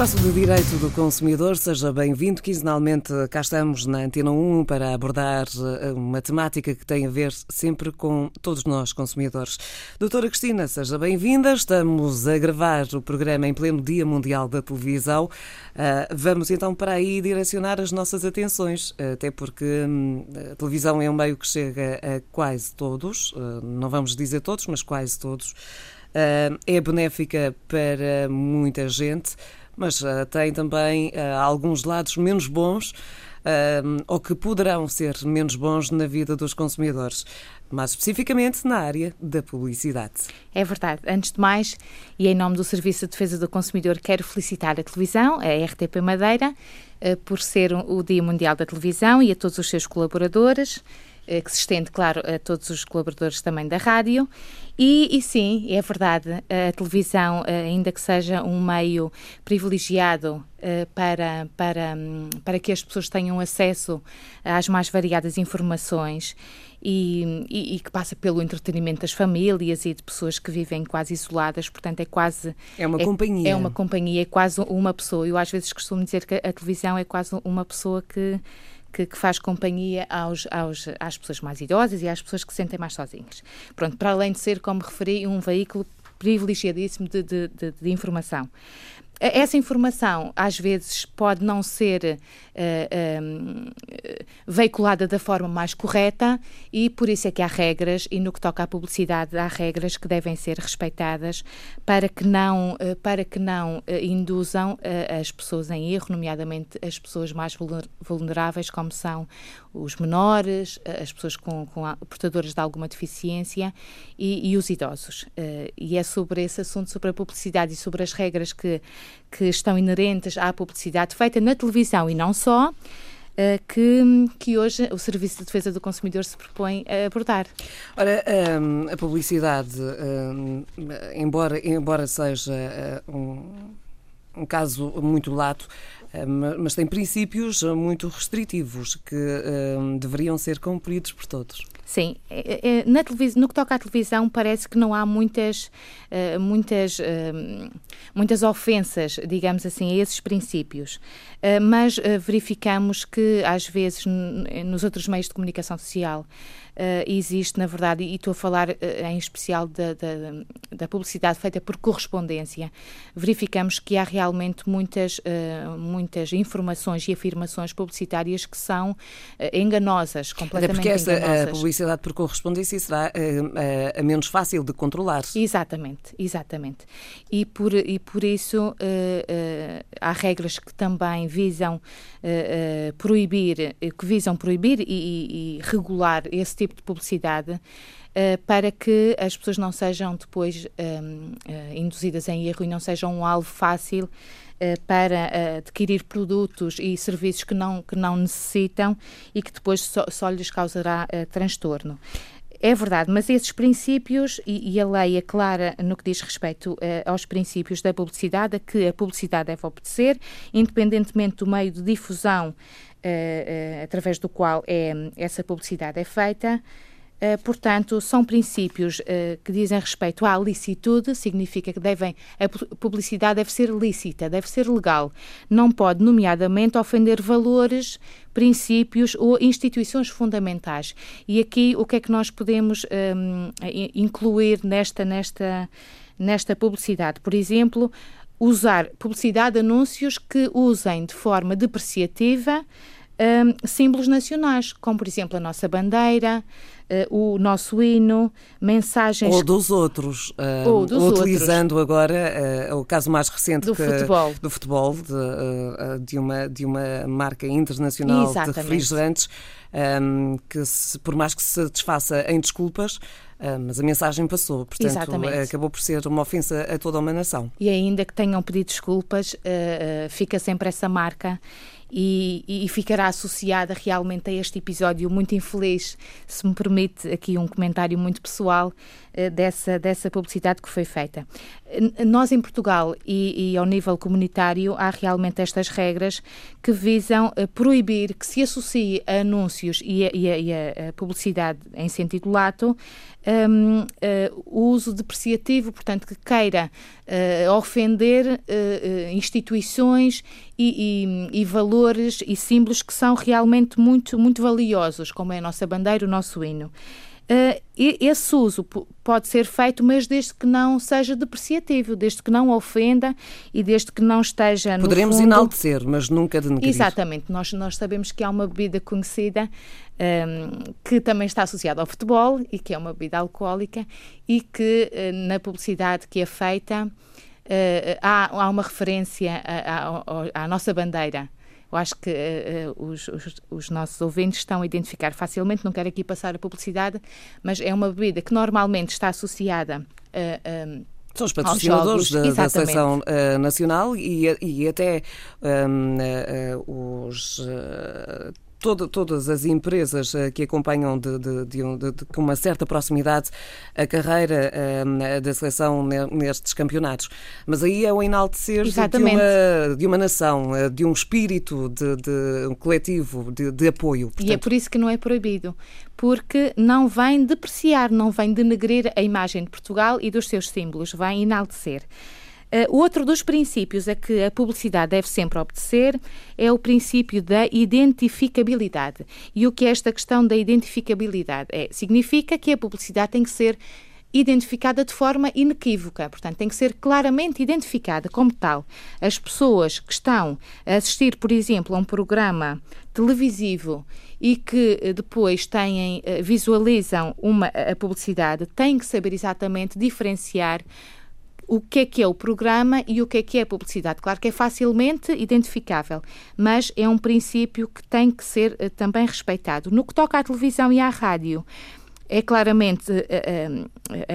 Espaço de Direito do Consumidor, seja bem-vindo. Quinzenalmente cá estamos na Antena 1 para abordar eh, uma temática que tem a ver sempre com todos nós, consumidores. Doutora Cristina, seja bem-vinda. Estamos a gravar o programa em pleno Dia Mundial da Televisão. Uh, vamos então para aí direcionar as nossas atenções, até porque hum, a televisão é um meio que chega a quase todos, não vamos dizer todos, mas quase todos. É benéfica para muita gente mas uh, tem também uh, alguns lados menos bons uh, ou que poderão ser menos bons na vida dos consumidores, mais especificamente na área da publicidade. É verdade. Antes de mais, e em nome do Serviço de Defesa do Consumidor, quero felicitar a televisão, a RTP Madeira, por ser o Dia Mundial da Televisão e a todos os seus colaboradores que se estende, claro, a todos os colaboradores também da rádio e, e, sim, é verdade, a televisão, eh, ainda que seja um meio privilegiado eh, para, para, hum, para que as pessoas tenham acesso às mais variadas informações e, e, e, que passa pelo entretenimento das famílias e de pessoas que vivem quase isoladas, portanto é quase... É uma é, companhia. É uma companhia, é quase uma pessoa. Eu às vezes costumo dizer que a televisão é quase uma pessoa que que, que, faz companhia aos, aos, às pessoas mais idosas e às pessoas que se sentem mais sozinhas. Pronto, para além de ser, como referi, um veículo privilegiadíssimo de, de, de, de informação. Essa informação, às vezes, pode não ser uh, veiculada da forma mais correta e por isso é que há regras, e no que toca à publicidade, há regras que devem ser respeitadas para que não, uh, para que não induzam as pessoas em erro, nomeadamente as pessoas mais vulneráveis, como são os menores, as pessoas com, com portadoras de alguma deficiência e, e os idosos. e é sobre esse assunto, sobre a publicidade e sobre as regras que que estão inerentes à publicidade feita na televisão e não só, eh, que, que hoje o Serviço de Defesa do Consumidor se propõe a abordar. Ora, ehm, a publicidade, ehm, embora, embora seja eh, um, um caso muito lato, eh, mas tem princípios muito restritivos que ehm, deveriam ser cumpridos por todos. Sim, é, é, na televisão, no que toca à televisão, parece que não há muitas, uh, muitas, uh, muitas ofensas, digamos assim, a esses princípios. Uh, mas verificamos que, às vezes, nos outros meios de comunicação social, existe, na verdade, e estou a falar uh, em especial da, da, da, publicidade feita por correspondência, verificamos que há realmente muitas, uh, muitas informações e afirmações publicitárias que são enganosas, completamente Até porque essa enganosas. publicidade por correspondência será a menos fácil de controlar. Exatamente, exatamente. E por, e por isso há regras que também visam proibir, que visam proibir e, e, e regular esse tipo tipo de publicidade uh, para que as pessoas não sejam depois uh, eh, induzidas em erro e não sejam um alvo fácil uh, para adquirir produtos e serviços que não, que não necessitam e que depois só, só lhes causará transtorno. É verdade, mas esses princípios, e, e, a lei é clara no que diz respeito aos princípios da publicidade, a que a publicidade deve obedecer, independentemente do meio de difusão uh, através do qual é, essa publicidade é feita. Uh, portanto, são princípios uh, que dizem respeito à licitude, significa que devem, a publicidade deve ser lícita, deve ser legal. Não pode, nomeadamente, ofender valores, princípios ou instituições fundamentais. E aqui o que é que nós podemos um, incluir nesta, nesta, nesta publicidade? Por exemplo, usar publicidade, anúncios que usem de forma depreciativa um, símbolos nacionais, como por exemplo a nossa bandeira, uh, o nosso hino, mensagens. Ou dos outros. Uh, ou dos utilizando outros. agora uh, o caso mais recente do que, futebol, do futebol de, de, uma, de uma marca internacional Exatamente. de refrigerantes, um, que se, por mais que se desfaça em desculpas, mas a mensagem passou, portanto Exatamente. acabou por ser uma ofensa a toda uma nação. E ainda que tenham pedido desculpas, uh, uh, fica sempre essa marca e, e, ficará associada realmente a este episódio muito infeliz, se me permite aqui um comentário muito pessoal dessa, dessa publicidade que foi feita. Nós em Portugal e, e, ao nível comunitário há realmente estas regras que visam proibir que se associe a anúncios e a, e a, e a publicidade em sentido lato um, uh, o uso depreciativo, portanto, que queira uh, ofender uh, instituições e, e, e, valores e símbolos que são realmente muito, muito valiosos, como é a nossa bandeira, o nosso hino. Uh, esse uso pode ser feito, mas desde que não seja depreciativo, desde que não ofenda e desde que não esteja. Poderemos fundo... enaltecer, mas nunca denegrir. Exatamente. Nós, nós sabemos que há uma bebida conhecida um, que também está associada ao futebol e que é uma bebida alcoólica e que uh, na publicidade que é feita uh, há, há uma referência à, à, à nossa bandeira eu acho que uh, os, os, os, nossos ouvintes estão a identificar facilmente, não quero aqui passar a publicidade, mas é uma bebida que normalmente está associada a. Uh, um, são os patrocinadores da, da, seleção uh, nacional e, e até um, uh, os todo, todas as empresas uh, que acompanham de, de, de, de, com uma certa proximidade a carreira uh, da seleção nestes campeonatos. Mas aí é o enaltecer de uma, de uma nação, uh, de um espírito de, de um coletivo de, apoio. Portanto... E é por isso que não é proibido, porque não vem depreciar, não vem denegrir a imagem de Portugal e dos seus símbolos, vem enaltecer. Uh, outro dos princípios a que a publicidade deve sempre obedecer é o princípio da identificabilidade. E o que é esta questão da identificabilidade? É, significa que a publicidade tem que ser identificada de forma inequívoca, portanto, tem que ser claramente identificada como tal. As pessoas que estão a assistir, por exemplo, a um programa televisivo e que eh, depois têm, eh, visualizam uma, a publicidade, têm que saber exatamente diferenciar o que é que é o programa e o que é que é a publicidade. Claro que é facilmente identificável, mas é um princípio que tem que ser uh, também respeitado. No que toca à televisão e à rádio, é claramente eh,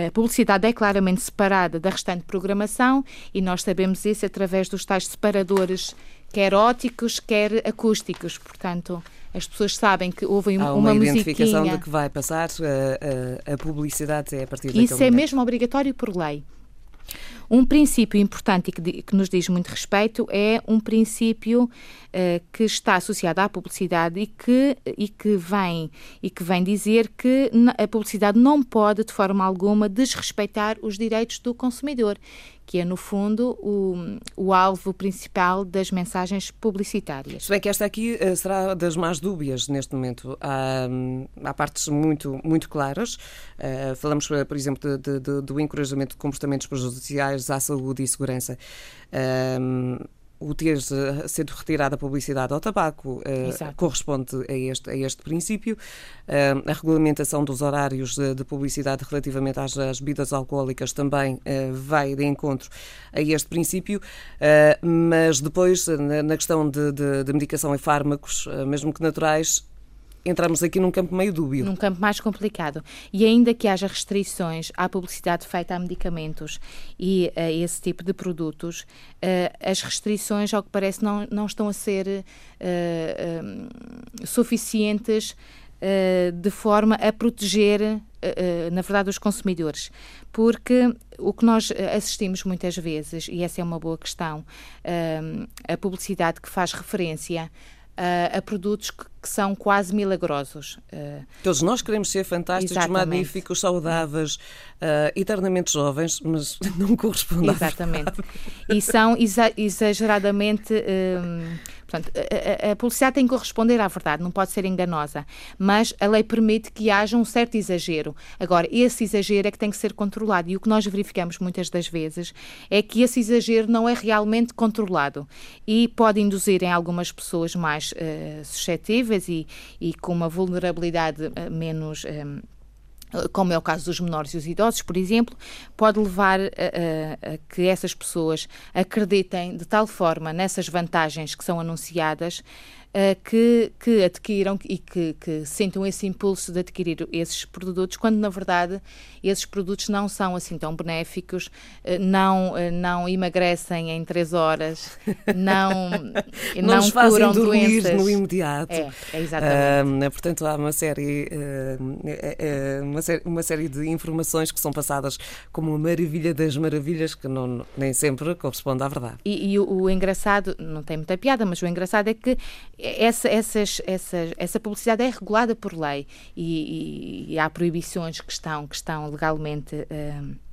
a, publicidade é claramente separada da restante programação e nós sabemos isso através dos tais separadores quer óticos, quer acústicos. Portanto, as pessoas sabem que houve uma, uma identificação de que vai passar a, a, a publicidade é a partir Isso é momento. mesmo obrigatório por lei. Um princípio importante e que, que, nos diz muito respeito é um princípio que está associado à publicidade e que, e, que vem, e que vem dizer que a publicidade não pode, de forma alguma, desrespeitar os direitos do consumidor que é, no fundo, o, o alvo principal das mensagens publicitárias. Se bem que esta aqui uh, será das mais dúbias neste momento. Há, há partes muito, muito claras. Uh, falamos, por exemplo, de, de, do encorajamento de comportamentos prejudiciais à saúde e segurança. Uh, o ter sido retirada a publicidade ao tabaco uh, corresponde a este, a este princípio. Uh, a regulamentação dos horários de, de publicidade relativamente às, às, bebidas alcoólicas também uh, vai de encontro a este princípio, mas depois, na, na questão de, de, de medicação e fármacos, mesmo que naturais, entramos aqui num campo meio dúbio. Num campo mais complicado. E ainda que haja restrições à publicidade feita a medicamentos e a esse tipo de produtos, uh, as restrições, ao que parece, não, não estão a ser uh, suficientes de forma a proteger, na verdade, os consumidores. Porque o que nós assistimos muitas vezes, e essa é uma boa questão, a publicidade que faz referência a, produtos que, que, são quase milagrosos. Uh, Todos nós queremos ser fantásticos, Exatamente. magníficos, saudáveis, uh, eternamente jovens, mas não corresponde Exatamente. E são exa exageradamente. Um, Portanto, a, a, publicidade tem que corresponder à verdade, não pode ser enganosa, mas a lei permite que haja um certo exagero. Agora, esse exagero é que tem que ser controlado e o que nós verificamos muitas das vezes é que esse exagero não é realmente controlado e pode induzir em algumas pessoas mais uh, suscetíveis e, e, com uma vulnerabilidade uh, menos. Eh, como é o caso dos menores e os idosos, por exemplo, pode levar a, a, a, que essas pessoas acreditem de tal forma nessas vantagens que são anunciadas que, que adquiram e que, que sentam esse impulso de adquirir esses produtos, quando na verdade esses produtos não são assim tão benéficos, uh, não, uh, não emagrecem em três horas, não, não, não curam doenças. no imediato. É, é exatamente. portanto, há uma série, uma série, uma série de informações que são passadas como uma maravilha das maravilhas que não, nem sempre corresponde à verdade. E, e o, o, engraçado, não tem muita piada, mas o engraçado é que essa, essas, essas, essa publicidade é regulada por lei e, e, e há proibições que estão, que estão legalmente. Uh,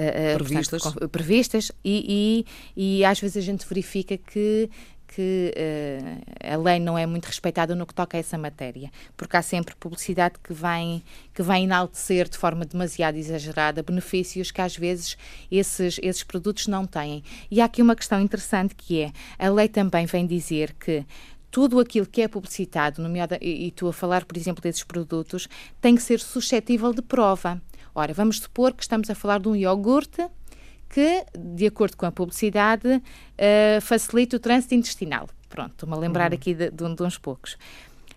Uh, previstas, portanto, previstas e, e, e, às vezes a gente verifica que que uh, a lei não é muito respeitada no que toca a essa matéria, porque há sempre publicidade que vem, que vem enaltecer de forma demasiado exagerada benefícios que às vezes esses, esses produtos não têm. E há aqui uma questão interessante que é, a lei também vem dizer que tudo aquilo que é publicitado, e, e tu a falar, por exemplo, desses produtos, tem que ser suscetível de prova. Ora, vamos supor que estamos a falar de um iogurte que, de acordo com a publicidade, uh, facilita o trânsito intestinal. Pronto, estou-me a lembrar uhum. aqui de, de, de uns poucos.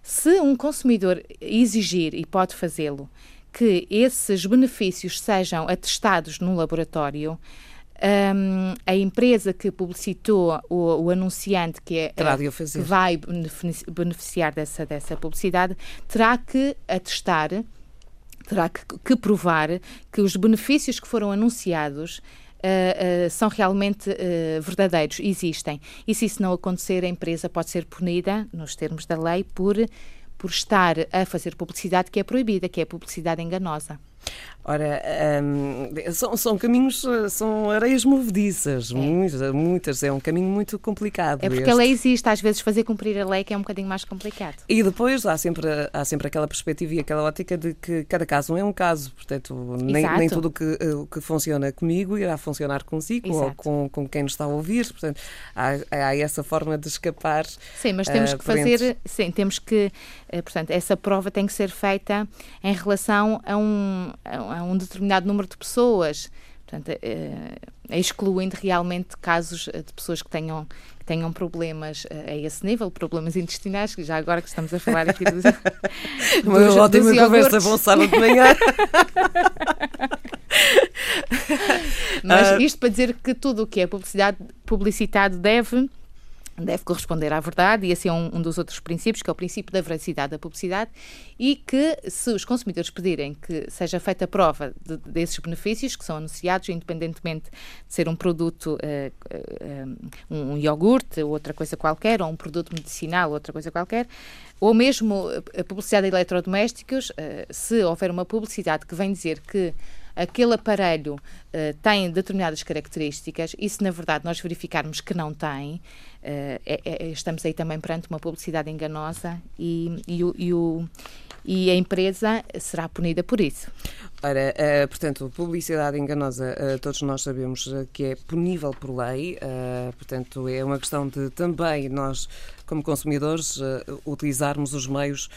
Se um consumidor exigir, e pode fazê-lo, que esses benefícios sejam atestados no laboratório, um, a empresa que publicitou o, o anunciante que, é, que vai beneficiar dessa, dessa publicidade terá que atestar, terá que, que provar que os benefícios que foram anunciados uh, são realmente uh, verdadeiros, existem. E se isso não acontecer, a empresa pode ser punida, nos termos da lei, por, por estar a fazer publicidade que é proibida, que é publicidade enganosa. Ora, um, são, são, caminhos, são areias movediças, é. muitas, muitas, é um caminho muito complicado. É porque este. a lei existe, às vezes fazer cumprir a lei que é um bocadinho mais complicado. E depois há sempre, há sempre aquela perspectiva e aquela ótica de que cada caso é um caso, portanto, nem, nem tudo o que, o que funciona comigo irá funcionar consigo Exato. ou com, com quem nos está a ouvir, portanto, há, há essa forma de escapar. Sim, mas temos uh, que fazer, sim, temos que, portanto, essa prova tem que ser feita em relação a um, a a um determinado número de pessoas. Portanto, é, excluindo realmente casos de pessoas que tenham, que tenham problemas a esse nível, problemas intestinais, que já agora que estamos a falar aqui dos. Uma dos, ótima dos conversa, bom sábado de manhã. Mas isto para dizer que tudo o que é publicidade, publicitado deve deve corresponder à verdade, e esse é um, um, dos outros princípios, que é o princípio da veracidade da publicidade, e que se os consumidores pedirem que seja feita prova de, desses benefícios que são anunciados, independentemente de ser um produto, uh, uh, um, iogurte ou outra coisa qualquer, ou um produto medicinal ou outra coisa qualquer, ou mesmo a publicidade de eletrodomésticos, uh, se houver uma publicidade que vem dizer que aquele aparelho uh, tem determinadas características e se na verdade nós verificarmos que não tem, uh, é, é, estamos aí também perante uma publicidade enganosa e, e, o, e, o, e a empresa será punida por isso. Ora, uh, portanto, publicidade enganosa, uh, todos nós sabemos uh, que é punível por lei, portanto, é uma questão de também nós, como consumidores, utilizarmos os meios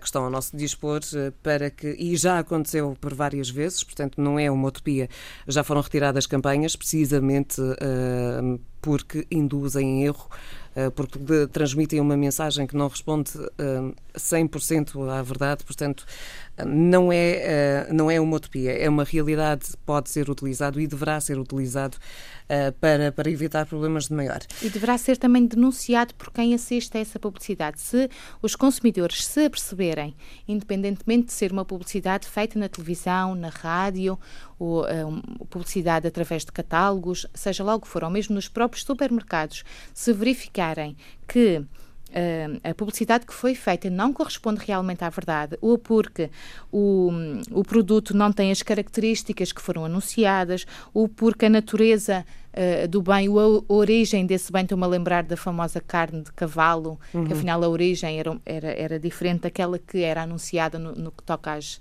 que estão ao nosso dispor para que, e já aconteceu por várias vezes, portanto, não é uma utopia, já foram retiradas campanhas precisamente porque induzem em erro porque transmitem uma mensagem que não responde 100% à verdade, portanto, não é, uh, não é uma utopia, é uma realidade, pode ser utilizado e deverá ser utilizado uh, para, para evitar problemas de maior. E deverá ser também denunciado por quem assiste a essa publicidade. Se os consumidores se aperceberem, independentemente de ser uma publicidade feita na televisão, na rádio, ou uh, publicidade através de catálogos, seja lá o que for, ou mesmo nos próprios supermercados, se verificarem que a publicidade que foi feita não corresponde realmente à verdade, ou porque o, o produto não tem as características que foram anunciadas, ou porque a natureza uh, do bem, ou a origem desse bem, estou-me a lembrar da famosa carne de cavalo, uhum. que afinal a origem era, era, era diferente daquela que era anunciada no, no que toca às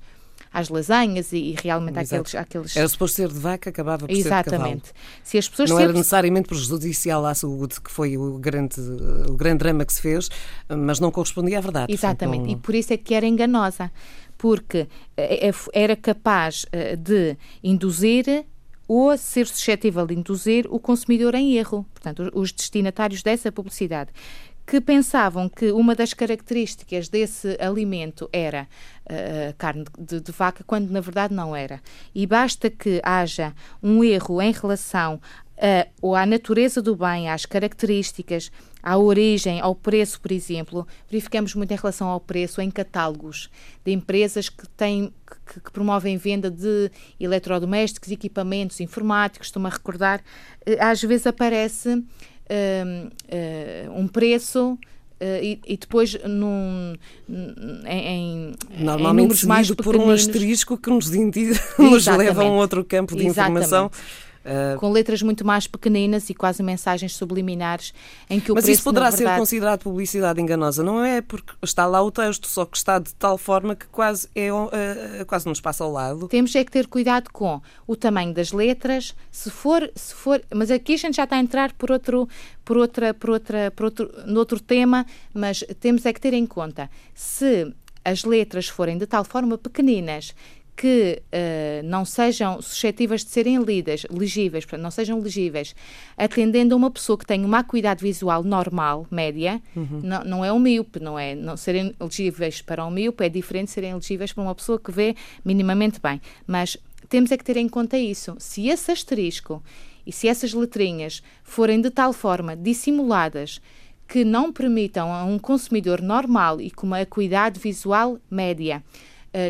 às lasanhas e, e realmente aqueles, aqueles. Era suposto ser de vaca, acabava por Exatamente. ser de cavalo. Se as pessoas Não era necessariamente prejudicial à saúde, que foi o grande, o grande drama que se fez, mas não correspondia à verdade. Exatamente, não... e por isso é que era enganosa, porque eh, eh, era capaz eh, de induzir ou ser suscetível de induzir o consumidor em erro, portanto, os destinatários dessa publicidade que pensavam que uma das características desse alimento era uh, carne de, de, vaca, quando na verdade não era. E basta que haja um erro em relação a, ou à natureza do bem, às características, à origem, ao preço, por exemplo. Verificamos muito em relação ao preço em catálogos de empresas que têm que, que promovem venda de eletrodomésticos, equipamentos informáticos. Estou-me a recordar, eh, às vezes aparece uh, um preço Uh, e, e, depois num, em, Normalmente em mais por um asterisco que nos, nos leva a um outro campo de Exatamente. informação Uh, com letras muito mais pequeninas e quase mensagens subliminares em que o Mas preço, isso poderá verdade... ser considerado publicidade enganosa, não é? Porque está lá o texto, só que está de tal forma que quase, é, uh, quase nos passa ao lado. Temos é que ter cuidado com o tamanho das letras, se for, se for, mas aqui a gente já está a entrar por outro, por outra, por outra, por outro, no outro tema, mas temos é que ter em conta se as letras forem de tal forma pequeninas que uh, não sejam suscetíveis de serem lidas, legíveis, portanto, não sejam legíveis, atendendo a uma pessoa que tem uma acuidade visual normal, média, uhum. não, não é um míope, não é? Não serem legíveis para um míope é diferente de serem legíveis para uma pessoa que vê minimamente bem. Mas temos é que ter em conta isso. Se esse asterisco e se essas letrinhas forem de tal forma dissimuladas que não permitam a um consumidor normal e com uma acuidade visual média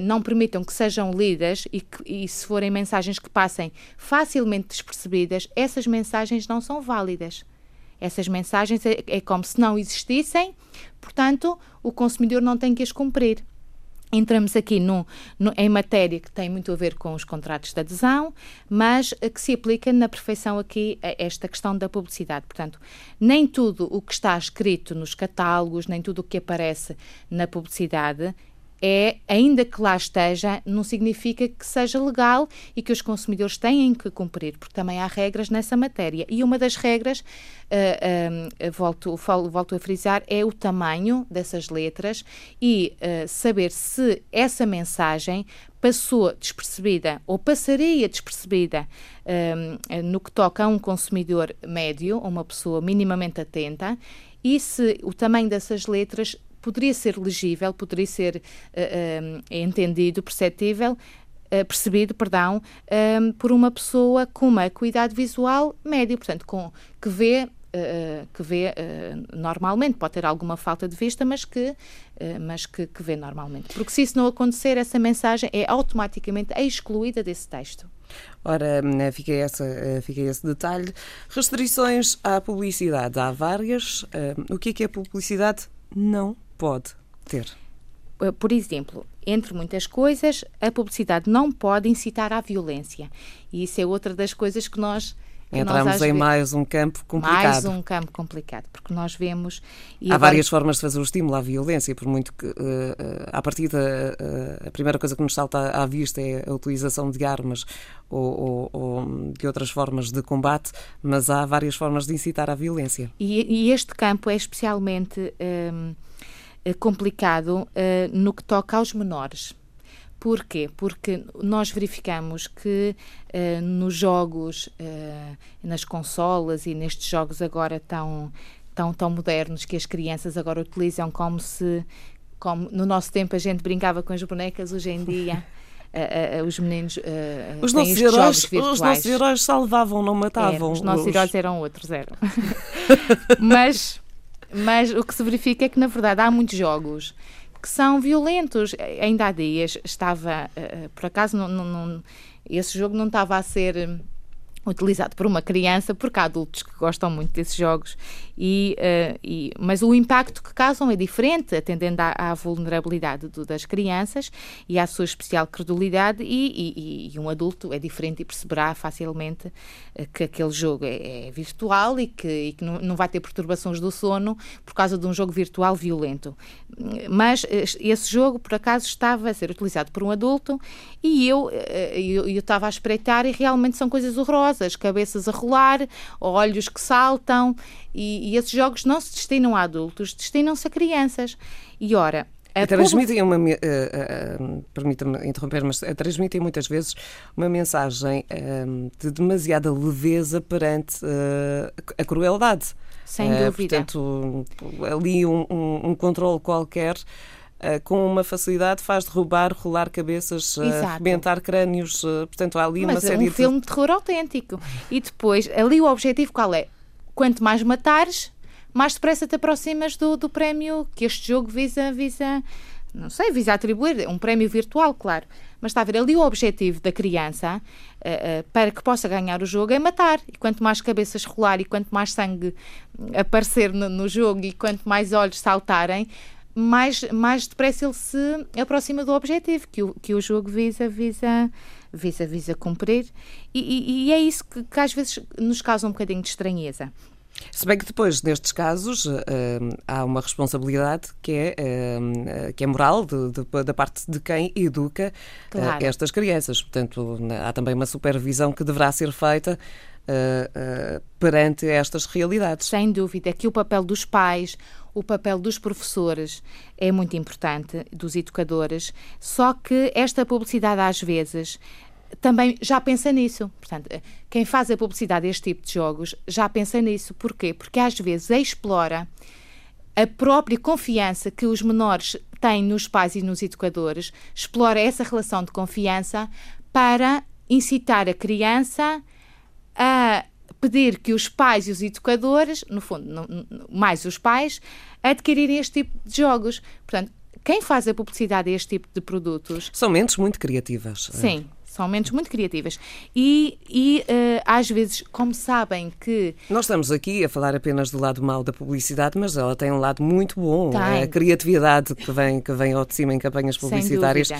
não permitam que sejam lidas e, que, e se forem mensagens que passem facilmente despercebidas, essas mensagens não são válidas. Essas mensagens é, é como se não existissem, portanto, o consumidor não tem que as cumprir. Entramos aqui no, no, em matéria que tem muito a ver com os contratos de adesão, mas que se aplica na perfeição aqui a esta questão da publicidade. Portanto, nem tudo o que está escrito nos catálogos, nem tudo o que aparece na publicidade é, ainda que lá esteja, não significa que seja legal e que os consumidores têm que cumprir, porque também há regras nessa matéria. E uma das regras, uh, uh, volto, volto a frisar, é o tamanho dessas letras e uh, saber se essa mensagem passou despercebida ou passaria despercebida no que toca a um consumidor médio, uma pessoa minimamente atenta, e se o tamanho dessas letras poderia ser legível, poderia ser uh, uh, entendido, perceptível, uh, percebido, perdão, por uma pessoa com uma acuidade visual média, portanto, com, que vê que vê normalmente, pode ter alguma falta de vista, mas que, mas que, que, vê normalmente. Porque se isso não acontecer, essa mensagem é automaticamente excluída desse texto. Ora, fica, essa, fica esse detalhe. Restrições à publicidade. Há várias. O que é que é publicidade? Não pode ter? Eh, por exemplo, entre muitas coisas, a publicidade não pode incitar à violência. E isso é outra das coisas que nós. Entramos em mais um campo complicado. Mais um campo complicado, porque nós vemos. Há agora... várias formas de fazer o estímulo à violência, por muito que, uh, uh, à partida, uh, a primeira coisa que nos salta à vista é a utilização de armas ou, ou, ou, de outras formas de combate, mas há várias formas de incitar à violência. E, e este campo é especialmente. Um, eh, complicado uh, no que toca aos menores. Porquê? Porque nós verificamos que uh, nos jogos, uh, nas consolas e nestes jogos agora tão, tão, tão modernos que as crianças agora utilizam como se, como no nosso tempo a gente brincava com as bonecas, hoje em dia. Uh, os meninos os nossos heróis, Os nossos heróis salvavam, não matavam. É, os nossos os... heróis eram outros, eram. Mas mas o que se verifica é que, na verdade, há muitos jogos que são violentos. Ainda há dias estava, uh, por acaso, não, não, não, esse jogo não estava a ser utilizado por uma criança, porque há adultos que gostam muito desses jogos, e, uh, e mas o impacto que causam é diferente, atendendo à, à vulnerabilidade do, das crianças e à sua especial credulidade, e, e, um adulto é diferente e perceberá facilmente uh, que aquele jogo é, é virtual e que, que não, não, vai ter perturbações do sono por causa de um jogo virtual violento. Mas uh, esse jogo, por acaso, estava a ser utilizado por um adulto e eu, eu, eu estava a espreitar e realmente são coisas horrorosas as cabeças a rolar, olhos que saltam, e, e esses jogos não se destinam a adultos, destinam-se a crianças. E ora, transmitem uma. Uh, uh, Permita-me interromper, mas transmitem muitas vezes uma mensagem de demasiada leveza perante a crueldade. Sem dúvida. Portanto, ali um, um, um controle qualquer Uh, com uma facilidade faz derrubar, rolar cabeças, uh, arrebentar crânios. Uh, portanto, há ali Mas uma série é um filme de terror autêntico. E depois, ali o objetivo qual é? Quanto mais matares, mais depressa te aproximas do, do prémio que este jogo visa, visa, não sei, visa atribuir, um prémio virtual, claro. Mas está a ver, ali o objetivo da criança, para que possa ganhar o jogo, é matar. E quanto mais cabeças rolar e quanto mais sangue aparecer no, no jogo e quanto mais olhos saltarem, mais, mais depressa ele se aproxima do objetivo que o, que o jogo visa, visa, visa, visa cumprir. E, e, e é isso que, que, às vezes nos causa um bocadinho de estranheza. Se bem que depois, nestes casos, uh, há uma responsabilidade que é, uh, que é moral de, de, da parte de quem educa claro. uh, estas crianças. Portanto, há também uma supervisão que deverá ser feita perante estas realidades. Sem dúvida, que o papel dos pais, o papel dos professores é muito importante, dos educadores, só que esta publicidade às vezes também já pensa nisso. Portanto, quem faz a publicidade deste tipo de jogos já pensa nisso. Porquê? Porque às vezes explora a própria confiança que os menores têm nos pais e nos educadores, explora essa relação de confiança para incitar a criança a pedir que os pais e os educadores, no fundo, mais os pais, adquirirem este tipo de jogos. Portanto, quem faz a publicidade a este tipo de produtos. São mentes muito criativas. Sim, são mentes muito criativas. E, e uh, às vezes, como sabem que. Nós estamos aqui a falar apenas do lado mau da publicidade, mas ela tem um lado muito bom. Tem. A criatividade que vem, que vem ao de cima em campanhas publicitárias uh,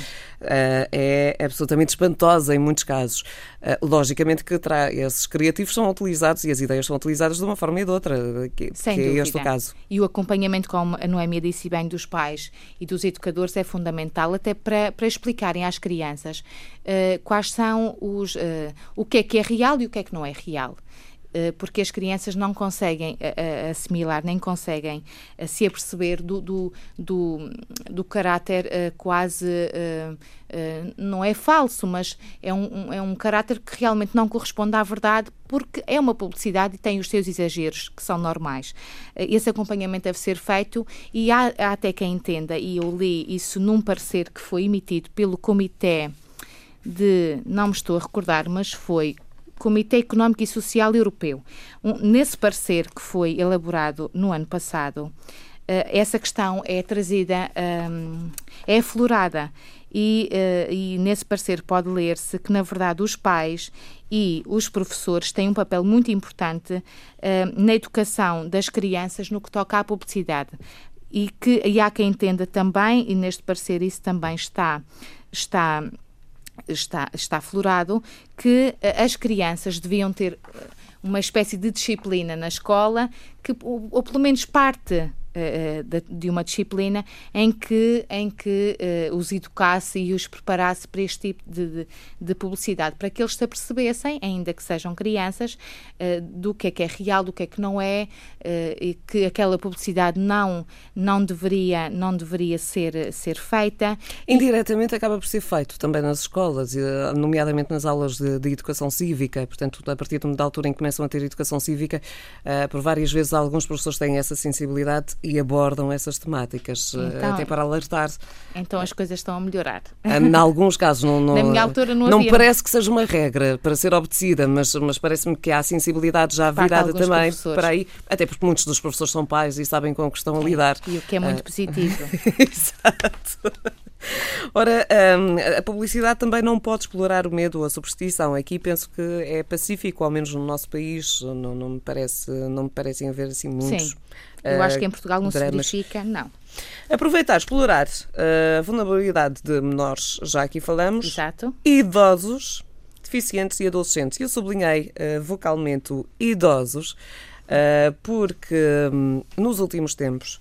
é absolutamente espantosa em muitos casos. Uh, logicamente que terá, esses criativos são utilizados e as ideias são utilizadas de uma forma e de outra, que, Sem que é este o caso. E o acompanhamento, como a Noémia disse bem, dos pais e dos educadores é fundamental até para, para explicarem às crianças quais são os. Uh, o que é que é real e o que é que não é real eh, porque as crianças não conseguem uh, assimilar, nem conseguem se aperceber do, do, do, do caráter quase, não é falso, mas é um, é um caráter que realmente não corresponde à verdade, porque é uma publicidade e tem os seus exageros, que são normais. esse acompanhamento deve ser feito e há, há até quem entenda, e eu li isso num parecer que foi emitido pelo Comitê de, não me estou a recordar, mas foi Comitê Económico e Social Europeu. Um, nesse parecer que foi elaborado no ano passado, uh, essa questão é trazida, um, é aflorada. E, uh, e, nesse parecer pode ler-se que, na verdade, os pais e os professores têm um papel muito importante uh, na educação das crianças no que toca à publicidade. E que e há quem entenda também, e neste parecer isso também está, está está, está aflorado que eh, as crianças deviam ter eh, uma espécie de disciplina na escola, que, ou, ou pelo menos parte de, de, uma disciplina em que, em que uh, os educasse e os preparasse para este tipo de, de, de, publicidade, para que eles se apercebessem, ainda que sejam crianças, do que é que é real, do que é que não é, e que aquela publicidade não, não, deveria, não deveria ser, ser feita. Indiretamente acaba por ser feito também nas escolas, nomeadamente nas aulas de, de educação cívica, portanto, a partir da altura em que começam a ter educação cívica, por várias vezes alguns professores têm essa sensibilidade e abordam essas temáticas, eh, então, até para alertar. Então as coisas estão a melhorar. Eh, em alguns casos, não, não, Na minha altura não, não parece que seja uma regra para ser obedecida, mas, mas parece-me que há sensibilidade já virada também para aí, até porque muitos dos professores são pais e sabem com o que estão a lidar. E o que é muito uh... positivo. Exato. Ora, um, a publicidade também não pode explorar o medo ou a superstição. Aqui penso que é pacífico, ao menos no nosso país, não, não me parece, não me parecem haver assim muitos. Sim. Eu uh, acho que em Portugal não dramas. se verifica, não. Aproveitar, explorar a vulnerabilidade de menores, já aqui falamos. Exato. Idosos, deficientes e adolescentes. Eu sublinhei uh, vocalmente o idosos, uh, porque um, nos últimos tempos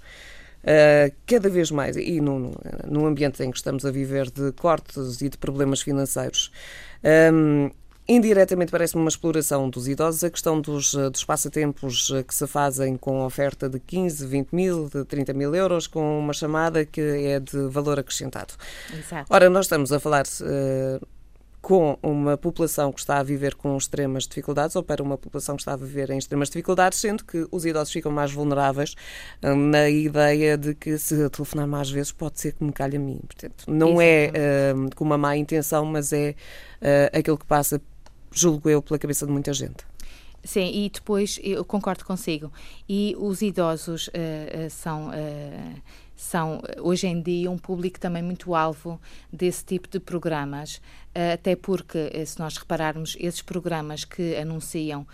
Uh, cada vez mais, e no, no, ambiente em que estamos a viver de cortes e de problemas financeiros, um, Indiretamente parece-me uma exploração dos idosos a questão dos, eh, dos passatempos eh, que se fazem com oferta de 15, 20 mil, de 30 mil euros, com uma chamada que é de valor acrescentado. Exato. Ora, nós estamos a falar uh, com uma população que está a viver com extremas dificuldades ou para uma população que está a viver em extremas dificuldades, sendo que os idosos ficam mais vulneráveis uh, na ideia de que se telefonar mais vezes pode ser que me calhe a mim. Portanto, não é uh, com uma má intenção, mas é aquilo que passa julgo eu, pela cabeça de muita gente. Sim, e depois eu concordo consigo. E os idosos uh, uh, são. São hoje em dia um público também muito alvo desse tipo de programas, até porque, se nós repararmos, esses programas que anunciam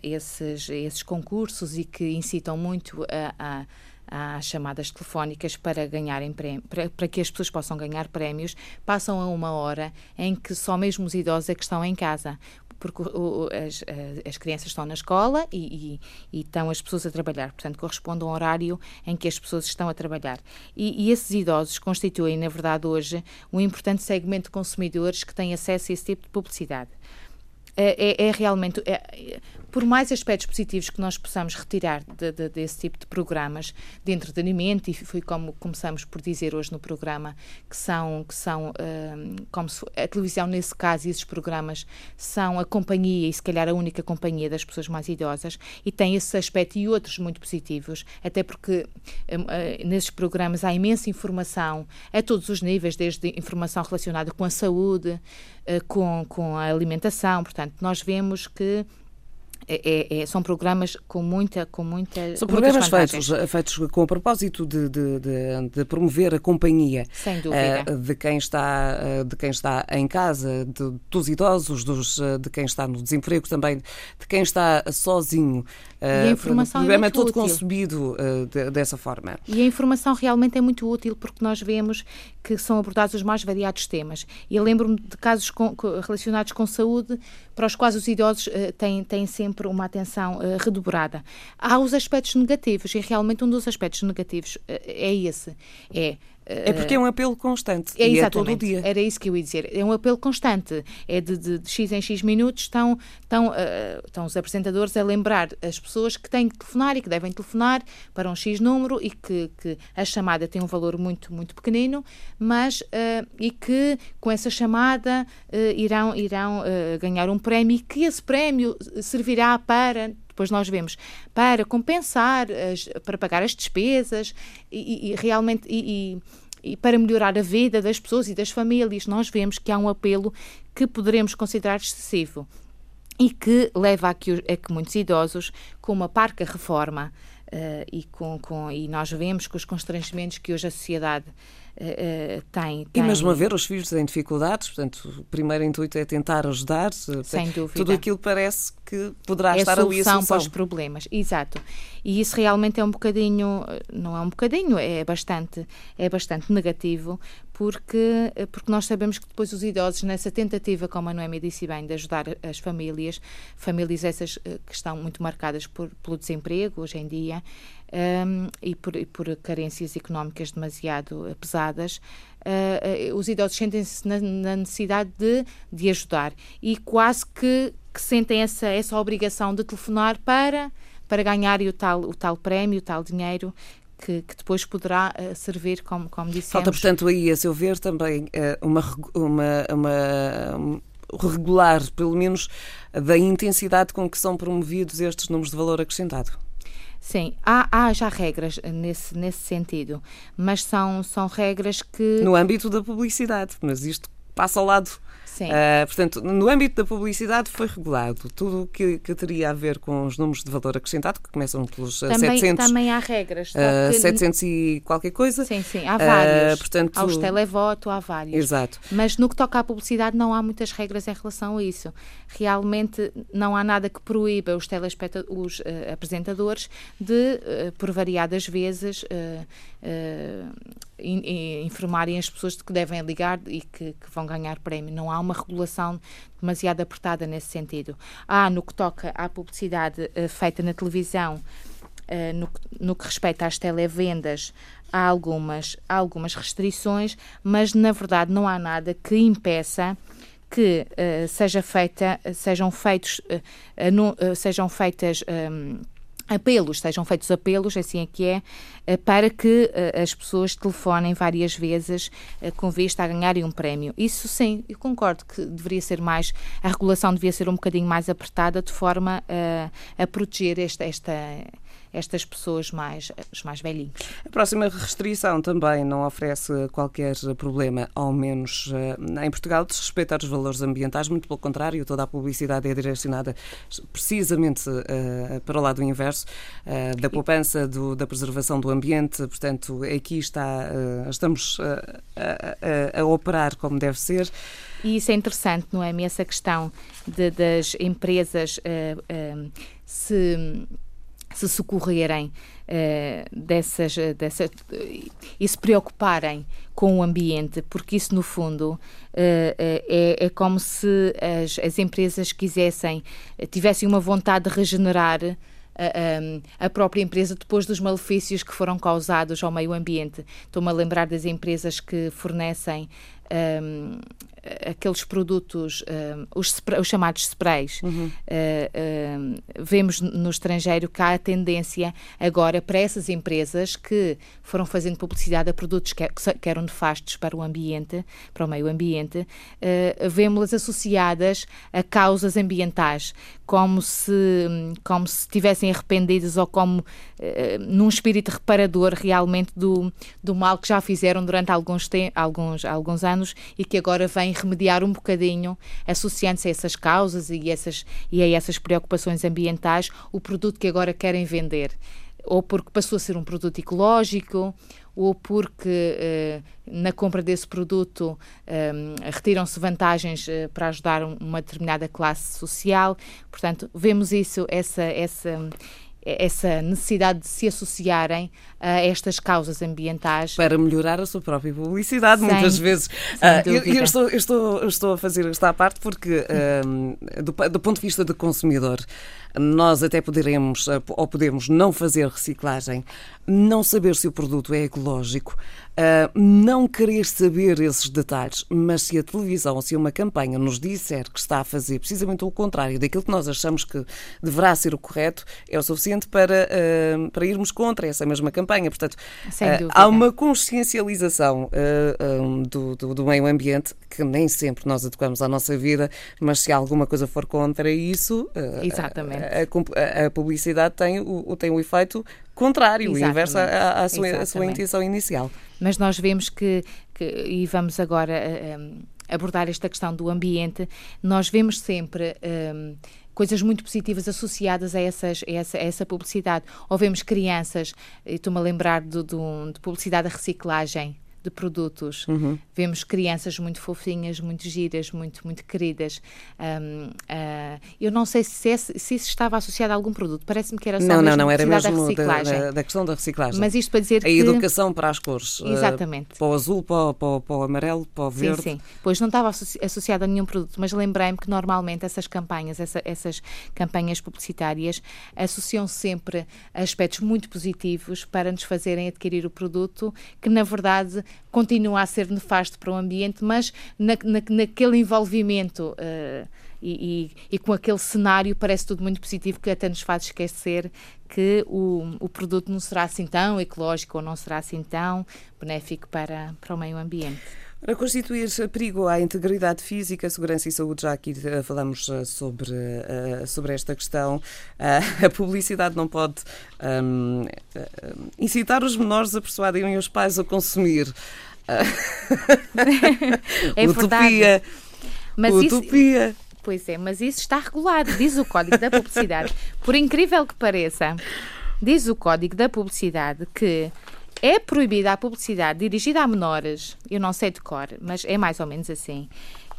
esses, esses concursos e que incitam muito a, a às chamadas telefónicas para ganharem prémio, para, para, que as pessoas possam ganhar prémios, passam a uma hora em que só mesmo os idosos é que estão em casa porque o, as, as, crianças estão na escola e, e, e, estão as pessoas a trabalhar. Portanto, corresponde a um horário em que as pessoas estão a trabalhar. E, e, esses idosos constituem, na verdade, hoje, um importante segmento de consumidores que têm acesso a esse tipo de publicidade. É, é, é realmente. É, por mais aspectos positivos que nós possamos retirar de, de, desse tipo de programas de entretenimento, e foi como começamos por dizer hoje no programa, que são, que são um, como se, a televisão, nesse caso, e esses programas são a companhia, e se calhar a única companhia das pessoas mais idosas, e tem esse aspecto e outros muito positivos, até porque uh, nesses programas há imensa informação a todos os níveis, desde informação relacionada com a saúde, uh, com, com a alimentação, portanto, nós vemos que é, é, é, são programas com muita. Com muita são programas feitos, feitos com o propósito de, de, de, de promover a companhia uh, de, quem está, uh, de quem está em casa, dos idosos, dos, de quem está no desemprego também, de quem está sozinho. E a informação o programa é, é todo útil. concebido dessa forma. E a informação realmente é muito útil porque nós vemos que são abordados os mais variados temas. E eu lembro-me de casos com, relacionados com saúde para os quais os idosos têm, têm sempre uma atenção redobrada. Há os aspectos negativos, e realmente um dos aspectos negativos é esse. É é porque é um apelo constante. É, e é todo o dia. Era isso que eu ia dizer. É um apelo constante. É de, de, de X em X minutos estão, estão, uh, estão os apresentadores a lembrar as pessoas que têm que telefonar e que devem telefonar para um X número e que, que a chamada tem um valor muito, muito pequenino, mas uh, e que com essa chamada uh, irão, irão ganhar um prémio e que esse prémio servirá para depois nós vemos para compensar, as, para pagar as despesas e, e realmente e, e, para melhorar a vida das pessoas e das famílias. Nós vemos que há um apelo que poderemos considerar excessivo e que leva a que, a que muitos idosos, com uma parca reforma, Uh, e, com, com, e nós vemos que os constrangimentos que hoje a sociedade uh, tem, tem, E mesmo a ver os filhos em dificuldades, portanto, o primeiro intuito é tentar ajudar. Sem dúvida. Tudo aquilo parece que poderá é estar ali a solução. para os problemas, exato. E isso realmente é um bocadinho, não é um bocadinho, é bastante, é bastante negativo, porque, porque nós sabemos que depois os idosos, nessa tentativa, como a Noemi disse bem, de ajudar as famílias, famílias essas eh, que estão muito marcadas por, pelo desemprego hoje em dia um, e, por, e por carências económicas demasiado pesadas, uh, os idosos sentem-se na, na, necessidade de, de ajudar. E quase que, que sentem essa, essa obrigação de telefonar para para ganhar o tal, o tal prémio, o tal dinheiro que, que, depois poderá uh, servir, como, como dissemos. Falta, portanto, aí, a seu ver, também uh, uma, uma, uma um, regular, pelo menos, da intensidade com que são promovidos estes números de valor acrescentado. Sim, há, há já regras nesse, nesse sentido, mas são, são regras que. No âmbito da publicidade, mas isto passa ao lado Uh, portanto, no âmbito da publicidade foi regulado tudo o que, que, teria a ver com os números de valor acrescentado, que começam pelos também, 700. Também há regras. Uh, que... 700 e qualquer coisa. Sim, sim, há vários. Uh, portanto... Aos televoto, há vários. Exato. Mas no que toca à publicidade não há muitas regras em relação a isso. Realmente não há nada que proíba os, os apresentadores de, por variadas vezes, in, in, informarem as pessoas de que devem ligar e que, que, vão ganhar prémio. Não há uma regulação demasiado apertada nesse sentido. Há, no que toca à publicidade uh, feita na televisão, uh, no, no, que respeita às televendas, há algumas, há algumas restrições, mas na verdade não há nada que impeça que uh, seja feita, sejam feitos, uh, sejam feitas um, apelos, sejam feitos apelos, assim é que é, para que as pessoas telefonem várias vezes com vista a ganharem um prémio. Isso sim, eu concordo que deveria ser mais, a regulação devia ser um bocadinho mais apertada de forma a, a proteger esta, esta estas pessoas mais, os mais velhinhos. A próxima restrição também não oferece qualquer problema, ao menos eh, em Portugal, desrespeitar os valores ambientais, muito pelo contrário, toda a publicidade é direcionada precisamente uh, para o lado inverso, uh, da poupança, do, da preservação do ambiente, portanto, aqui está, uh, estamos a, a, a operar como deve ser. E isso é interessante, não é? Essa questão de, das empresas se se socorrerem uh, dessas, dessas e se preocuparem com o ambiente, porque isso no fundo uh, é, é, como se as, as empresas quisessem, tivessem uma vontade de regenerar a, a, própria empresa depois dos malefícios que foram causados ao meio ambiente. Estou-me a lembrar das empresas que fornecem um, aqueles produtos, um, os, spray, os, chamados sprays, uhum. uh, uh, vemos no estrangeiro que há a tendência agora para essas empresas que foram fazendo publicidade a produtos que, que eram nefastos para o ambiente, para o meio ambiente, vemos-las associadas a causas ambientais, como se, como se estivessem arrependidas ou como num espírito reparador realmente do, do mal que já fizeram durante alguns, alguns, alguns anos e que agora vem remediar um bocadinho, associando-se a essas causas e, essas, e a essas preocupações ambientais, o produto que agora querem vender. Ou porque passou a ser um produto ecológico, ou porque eh, na compra desse produto eh, retiram-se vantagens eh, para ajudar uma determinada classe social. Portanto, vemos isso, essa, essa, essa necessidade de se associarem a estas causas ambientais. Para melhorar a sua própria publicidade, sem, muitas vezes. Uh, eu, eu, estou, eu, estou, eu estou a fazer esta parte porque, uh, do, do ponto de vista do consumidor, nós até poderemos ou podemos não fazer reciclagem, não saber se o produto é ecológico, Uh, não querer saber esses detalhes, mas se a televisão ou se uma campanha nos disser que está a fazer precisamente o contrário daquilo que nós achamos que deverá ser o correto, é o suficiente para, uh, para irmos contra essa mesma campanha. Portanto, uh, há uma consciencialização um, do, do, do, meio ambiente que nem sempre nós adequamos à nossa vida, mas se alguma coisa for contra isso, Exatamente. A, a, a, publicidade tem o, tem o efeito contrário, Exatamente. inverso à, à, sua, à sua intenção inicial. Mas nós vemos que, que e vamos agora um, abordar esta questão do ambiente, nós vemos sempre. Um, coisas muito positivas associadas a, essas, a, essa, a essa publicidade. Ou vemos crianças, estou-me a lembrar de, de, de publicidade da reciclagem, de produtos. Uhum. Vemos crianças muito fofinhas, muito giras, muito, muito queridas. Um, uh, ah, eu não sei se, esse, se isso estava associado a algum produto. Parece-me que era só não, não, não, era mesmo da, da, da, questão da reciclagem. Mas isto para dizer a que... A educação para as cores. Eh, Exatamente. Uh, para o azul, para, para, para, o amarelo, para o verde. Sim, sim. Pois não estava associado a nenhum produto, mas lembrei-me que normalmente essas campanhas, essa, essas campanhas publicitárias associam sempre aspectos muito positivos para nos fazerem adquirir o produto que, na verdade, continua a ser nefasto para o ambiente, mas na, na, naquele envolvimento uh, e, e, e, com aquele cenário parece tudo muito positivo que até nos faz esquecer que o, o produto não será assim tão ecológico ou não será assim tão benéfico para, para o meio ambiente. Para constituir perigo à integridade física, segurança e saúde, já aqui eh, falamos eh, sobre, sobre esta questão, a publicidade não pode um, incitar os menores a persuadirem os pais a consumir é Utopia. Mas Utopia. Isso, pois é, mas isso está regulado, diz o Código da Publicidade. Por incrível que pareça, diz o Código da Publicidade que é proibida a publicidade dirigida a menores, eu não sei de cor, mas é mais ou menos assim,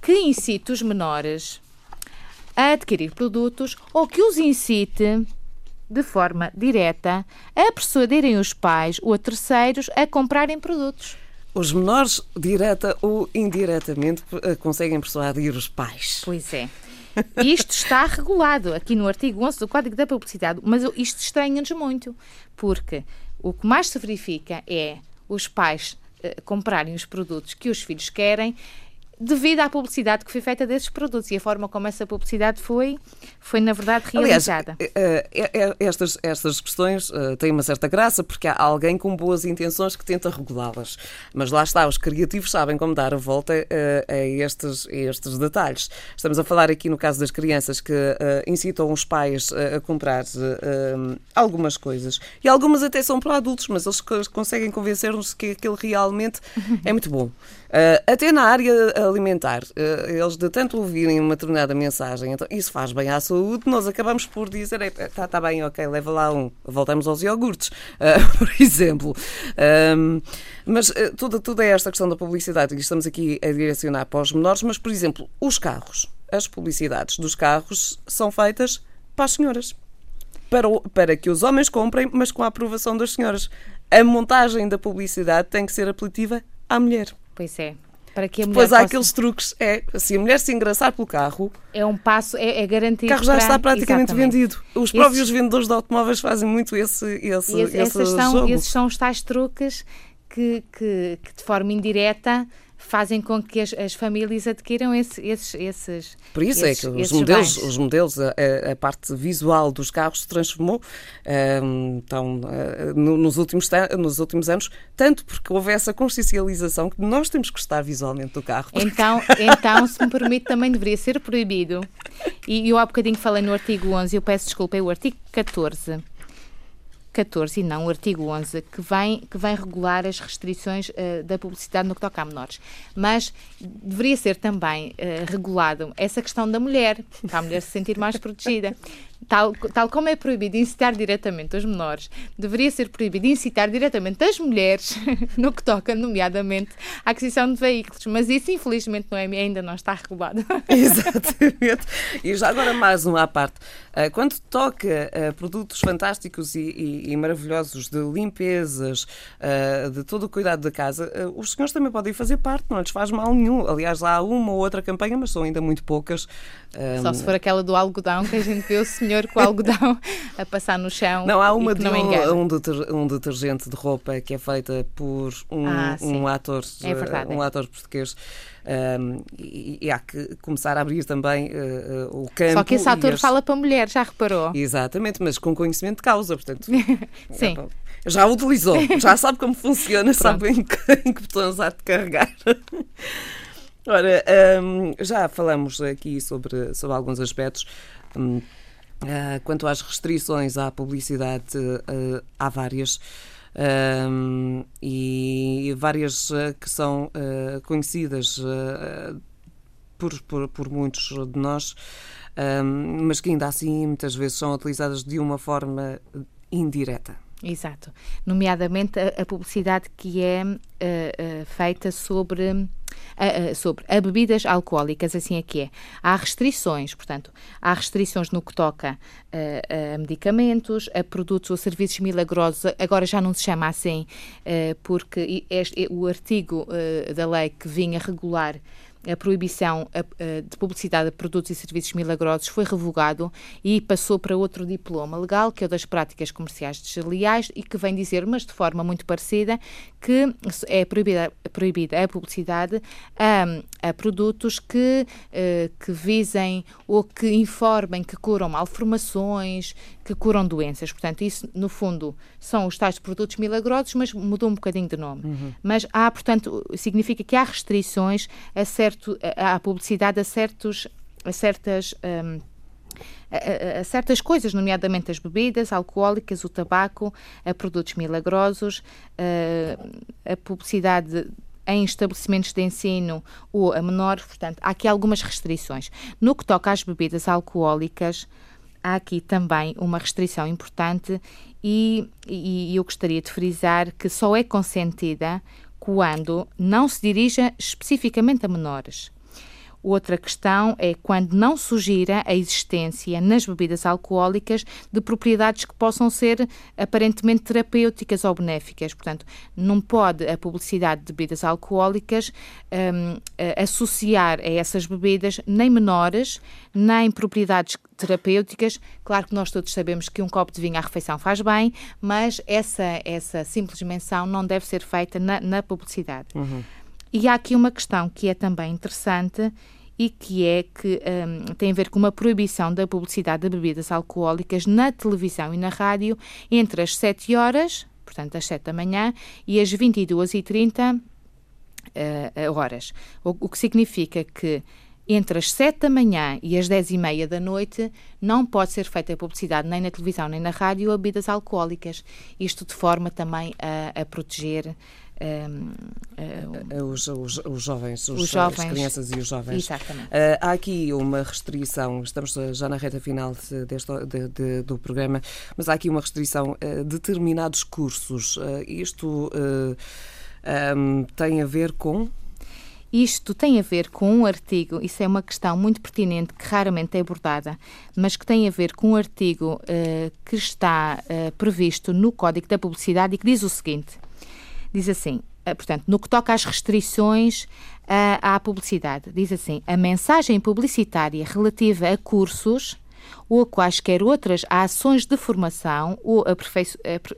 que incite os menores a adquirir produtos ou que os incite de forma direta a persuadirem os pais ou a terceiros a comprarem produtos. Os menores, direta ou indiretamente, eh, conseguem persuadir os pais. Pois é. Isto está regulado aqui no artigo 11 do Código da Publicidade, mas isto estranha-nos muito, porque o que mais se verifica é os pais uh, comprarem os produtos que os filhos querem devido à publicidade que foi feita desses produtos e a forma como essa publicidade foi, foi na verdade realizada. Aliás, eh, eh, estas, estas questões têm uma certa graça porque há alguém com boas intenções que tenta regulá-las. Mas lá está, os criativos sabem como dar a volta a estes, a estes detalhes. Estamos a falar aqui no caso das crianças que incitam os pais a comprar algumas coisas e algumas até são para adultos, mas eles conseguem convencer-nos que aquele realmente é muito bom. Uh, até na área alimentar, uh, eles de tanto ouvirem uma determinada mensagem, então isso faz bem à saúde, nós acabamos por dizer, está tá bem, ok, leva lá um. Voltamos aos iogurtes, uh, por exemplo. Um, mas tudo, tudo é esta questão da publicidade, e estamos aqui a direcionar para os menores, mas, por exemplo, os carros. As publicidades dos carros são feitas para as senhoras. Para, para que os homens comprem, mas com a aprovação das senhoras. A montagem da publicidade tem que ser apelativa à mulher. Pois é. Para que a mulher Depois há possa... aqueles truques. É, se a mulher se engraçar pelo carro. É um passo, é, é garantido. O carro já para... está praticamente Exatamente. vendido. Os próprios esses... vendedores de automóveis fazem muito esse, esse, esse, esse são. Esses são os tais truques que, que, que de forma indireta fazem com que as, as famílias adquiram esse, esses, esses. Por isso esses, é que os modelos, os modelos a, a, parte visual dos carros se transformou um, então, uh, nos, últimos, nos últimos anos, tanto porque houve essa consciencialização que nós temos que gostar visualmente do carro. Então, então se me permite, também deveria ser proibido. E eu há bocadinho falei no artigo 11, eu peço desculpa, é o artigo 14 14 e não o artigo 11, que vem, que vem regular as restrições uh, da publicidade no que toca a menores. Mas deveria ser também uh, regulado essa questão da mulher, para a mulher se sentir mais protegida tal, tal como é proibido incitar diretamente os menores, deveria ser proibido incitar diretamente as mulheres no que toca, nomeadamente, à aquisição de veículos. Mas isso, infelizmente, não é, ainda não está regulado. Exatamente. E já agora mais uma à parte. Ah, quando toca a produtos fantásticos e, e, e maravilhosos de limpezas, ah, de todo o cuidado da casa, ah, os senhores também podem fazer parte, não lhes faz mal nenhum. Aliás, há uma ou outra campanha, mas são ainda muito poucas. Só se for aquela do algodão que a gente vê o senhor com algodão a passar no chão. Não, há uma de um, um, deter, um, detergente de roupa que é feita por um, ah, um ator, é verdade, um ator português. Um, e, e, há que começar a abrir também uh, uh, o campo. Só que esse ator as... fala para mulher, já reparou? Exatamente, mas com conhecimento de causa, portanto. Sim. É, já utilizou, já sabe como funciona, sabe em que, em que botões há de carregar. Ora, um, já falamos aqui sobre, sobre alguns aspectos. Um, Uh, quanto às restrições à publicidade, uh, há várias. Um, e várias que são conhecidas por, por, por, muitos de nós, um, mas que ainda assim muitas vezes são utilizadas de uma forma indireta. Exato. Nomeadamente a, a publicidade que é feita sobre a, sobre a bebidas alcoólicas, assim é que é. Há restrições, portanto, há restrições no que toca a, medicamentos, a produtos ou serviços milagrosos, agora já não se chama assim, porque este, o artigo da lei que vinha regular a proibição de publicidade de produtos e serviços milagrosos foi revogado e passou para outro diploma legal, que é o das práticas comerciais desleais, e que vem dizer, mas de forma muito parecida, que é proibida, proibida a publicidade a, a produtos que, eh, que visem ou que informem que curam malformações, que curam doenças. Portanto, isso, no fundo, são os tais produtos milagrosos, mas mudou um bocadinho de nome. Uhum. Mas há, portanto, significa que há restrições a certo, à publicidade a certos, a certas. Um, a, a, certas coisas, nomeadamente as bebidas alcoólicas, o tabaco, a produtos milagrosos, a, a publicidade em estabelecimentos de ensino ou a menores, portanto, há aqui algumas restrições. No que toca às bebidas alcoólicas, há aqui também uma restrição importante e, e, eu gostaria de frisar que só é consentida quando não se dirija especificamente a menores. Outra questão é quando não sugira a existência nas bebidas alcoólicas de propriedades que possam ser aparentemente terapêuticas ou benéficas. Portanto, não pode a publicidade de bebidas alcoólicas um, associar a essas bebidas nem menores, nem propriedades terapêuticas. Claro que nós todos sabemos que um copo de vinho à refeição faz bem, mas essa, essa simples menção não deve ser feita na, na publicidade. Uhum. E há aqui uma questão que é também interessante e que é que um, tem a ver com uma proibição da publicidade de bebidas alcoólicas na televisão e na rádio entre as 7 horas, portanto às 7 da manhã, e as 22h30 uh, horas. O, o que significa que entre as 7 da manhã e as 10 e meia da noite não pode ser feita publicidade nem na televisão nem na rádio a bebidas alcoólicas. Isto de forma também a, a proteger um, os, os, os, jovens, os, os jovens, as crianças e os jovens. Exatamente. Uh, há aqui uma restrição, estamos já na reta final deste, de, de, do programa, mas há aqui uma restrição a determinados cursos. Uh, isto um, tem a ver com isto tem a ver com um artigo, isso é uma questão muito pertinente que raramente é abordada, mas que tem a ver com um artigo uh, que está uh, previsto no Código da Publicidade e que diz o seguinte: diz assim, portanto, no que toca às restrições à publicidade, diz assim: a mensagem publicitária relativa a cursos ou a quaisquer outras ações de formação ou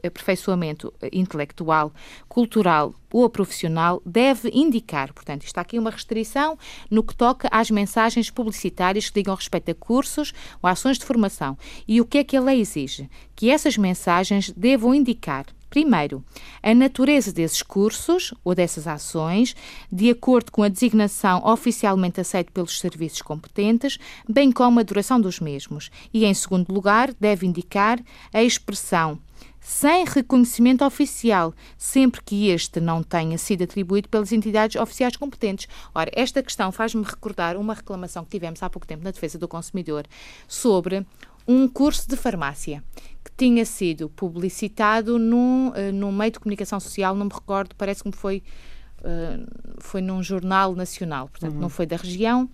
aperfeiçoamento intelectual, cultural ou profissional deve indicar, portanto, está aqui uma restrição no que toca às mensagens publicitárias que digam respeito a cursos ou ações de formação. E o que é que a lei exige? Que essas mensagens devam indicar Primeiro, a natureza desses cursos ou dessas ações, de acordo com a designação oficialmente aceita pelos serviços competentes, bem como a duração dos mesmos. E, em segundo lugar, deve indicar a expressão sem reconhecimento oficial, sempre que este não tenha sido atribuído pelas entidades oficiais competentes. Ora, esta questão faz-me recordar uma reclamação que tivemos há pouco tempo na defesa do consumidor sobre um curso de farmácia que tinha sido publicitado num, uh, num meio de comunicação social, não me recordo, parece que foi, uh, foi num jornal nacional, portanto, uhum. não foi da região,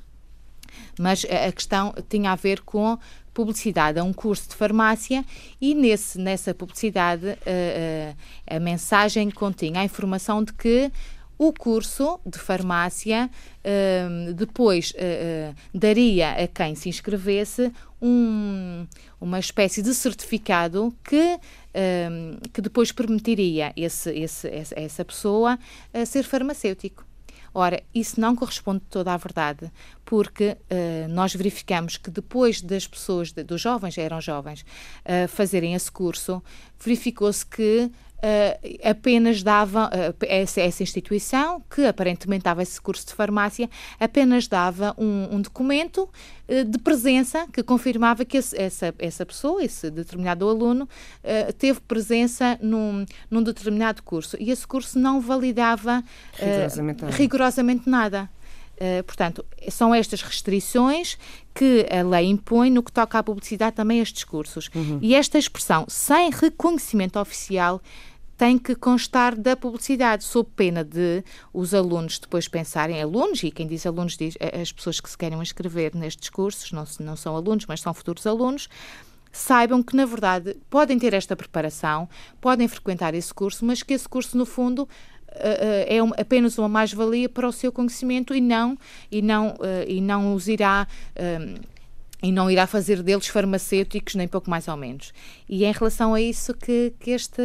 mas a, a questão tinha a ver com publicidade a um curso de farmácia e nesse, nessa publicidade uh, a mensagem continha a informação de que o curso de farmácia uh, depois uh, daria a quem se inscrevesse um, uma espécie de certificado que, que depois permitiria esse, esse, essa pessoa ser farmacêutico. Ora, isso não corresponde toda à verdade, porque uh, nós verificamos que depois das pessoas, de, dos jovens, eram jovens, uh, fazerem esse curso, verificou-se que Uh, apenas dava uh, essa, essa, instituição, que aparentemente dava esse curso de farmácia, apenas dava um, um documento uh, de presença que confirmava que esse, essa, essa pessoa, esse determinado aluno, teve presença num, num, determinado curso. E esse curso não validava rigorosamente nada. Rigorosamente nada. Uh, portanto, são estas restrições que a lei impõe no que toca à publicidade também estes cursos. Uhum. E esta expressão, sem reconhecimento oficial, tem que constar da publicidade, sob pena de os alunos depois pensarem, alunos, e quem diz alunos diz eh, as pessoas que se querem inscrever nestes cursos, não, não são alunos, mas são futuros alunos, saibam que, na verdade, podem ter esta preparação, podem frequentar esse curso, mas que esse curso, no fundo, eh, eh, é apenas uma mais-valia para o seu conhecimento e não, e não, eh, e não os irá e não irá fazer deles farmacêuticos, nem pouco mais ou menos. E é em relação a isso que, que, este,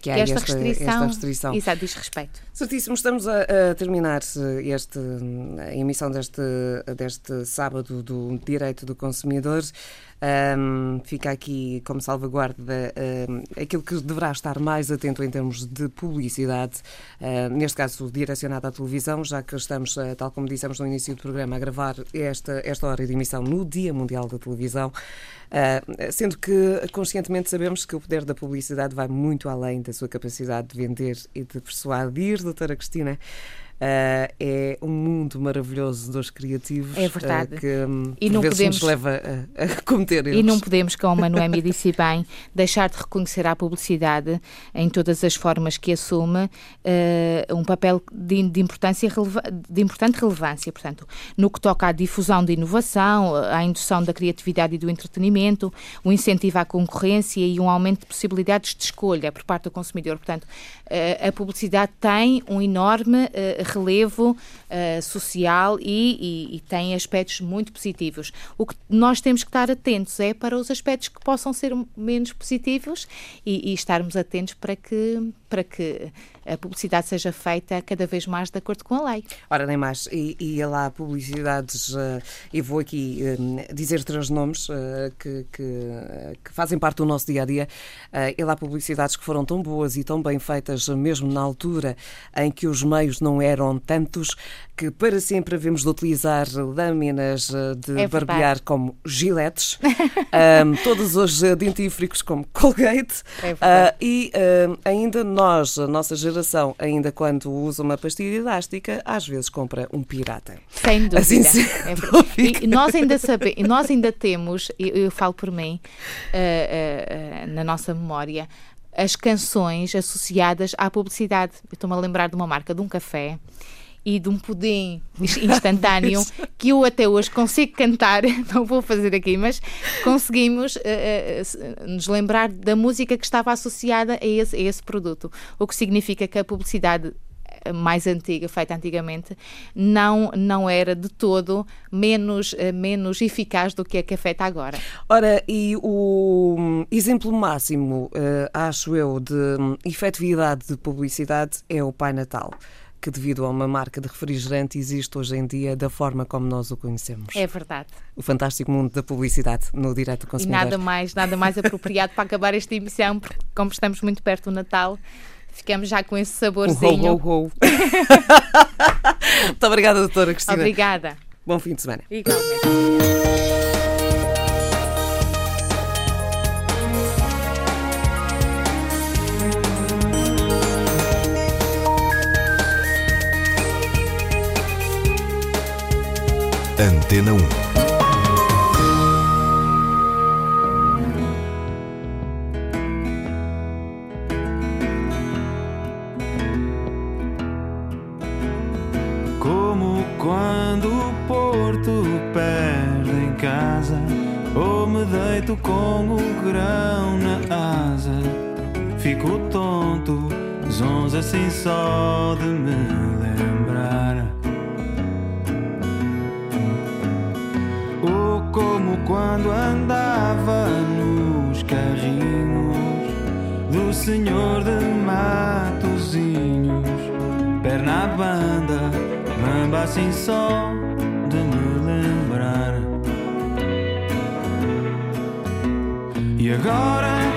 que, que esta, restrição, esta restrição exato, diz respeito. Certíssimo, estamos a, a, terminar este, a emissão deste, deste sábado do Direito do Consumidor. Um, fica aqui como salvaguarda um, aquilo que deverá estar mais atento em termos de publicidade, uh, neste caso direcionado à televisão, já que estamos, uh, tal como dissemos no início do programa, a gravar esta, esta hora de emissão no Dia Mundial da Televisão. Uh, sendo que conscientemente sabemos que o poder da publicidade vai muito além da sua capacidade de vender e de persuadir, doutora Cristina. Uh, é um mundo maravilhoso dos criativos. É verdade. Uh, que um, e não podemos, nos leva a, a cometer E não podemos, como a Noemi disse bem, deixar de reconhecer a publicidade em todas as formas que assume uh, um papel de, de, importância de importante relevância. Portanto, no que toca à difusão de inovação, à indução da criatividade e do entretenimento, o incentivo à concorrência e um aumento de possibilidades de escolha por parte do consumidor. Portanto, a publicidade tem um enorme relevo uh, social e, e, e, tem aspectos muito positivos. O que nós temos que estar atentos é para os aspectos que possam ser menos positivos e, e estarmos atentos para que, para que a publicidade seja feita cada vez mais de acordo com a lei. Ora, nem mais. E, e lá publicidades, uh, e vou aqui uh, dizer três nomes uh, que, que, que, fazem parte do nosso dia a dia. Uh, e lá publicidades que foram tão boas e tão bem feitas, mesmo na altura em que os meios não eram tantos, que para sempre havemos de utilizar lâminas de é barbear como giletes, um, todos os dentífricos como Colgate, é e ainda nós, a nossa geração, geração, ainda quando usa uma pastilha elástica, às vezes compra um pirata. Sem dúvida. Assim, é e nós ainda sabemos, nós ainda temos, eu, eu falo por mim, uh, uh, uh, na nossa memória, as canções associadas à publicidade. Eu estou-me a lembrar de uma marca de um café e de um pudim instantâneo que eu até hoje consigo cantar, não vou fazer aqui, mas conseguimos uh, uh, nos lembrar da música que estava associada a esse, a esse produto, o que significa que a publicidade mais antiga, feita antigamente, não, não era de todo menos, menos eficaz do que a que é feita agora. Ora, e o exemplo máximo, acho eu, de efetividade de publicidade é o Pai Natal que, devido a uma marca de refrigerante, existe hoje em dia da forma como nós o conhecemos. É verdade. O fantástico mundo da publicidade no Direto Consumidor. E nada mais, nada mais apropriado para acabar esta emissão, porque como estamos muito perto do Natal, ficamos já com esse saborzinho. Ho, ho, ho. muito obrigada, doutora Cristina. Obrigada. Bom fim de semana. Igualmente. Antena 1. Como quando o Porto perde em casa, ou me deito com o grão na asa, fico tonto, zonza assim só de me quando andava nos carrinhos do senhor de Matozinhos, perna à banda, bamba assim só de me lembrar. E agora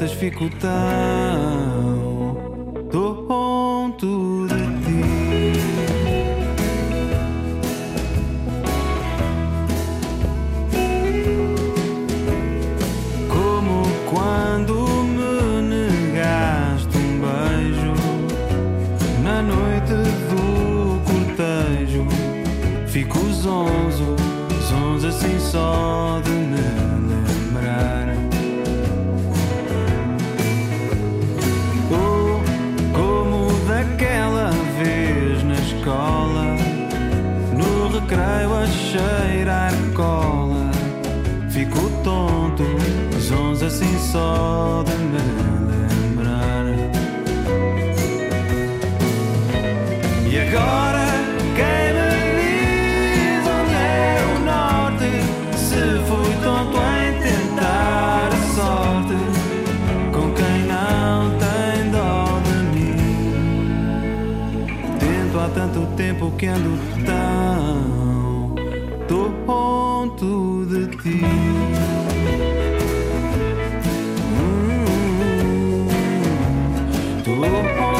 às tantas fico tão tonto de ti. Como quando me negaste um beijo na noite do cortejo, fico zonzo, zonzo assim só só de me lembrar. E agora quem me diz onde é o norte? Se fui tonto em tentar a sorte com quem não tem dó de mim. Tento há tanto tempo que ando tão tonto de ti. Tanto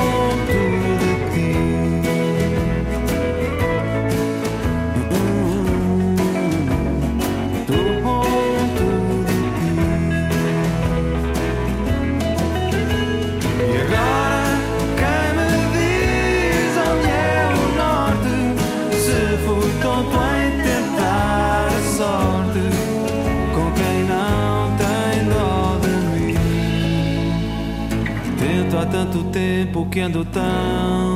tempo que ando tão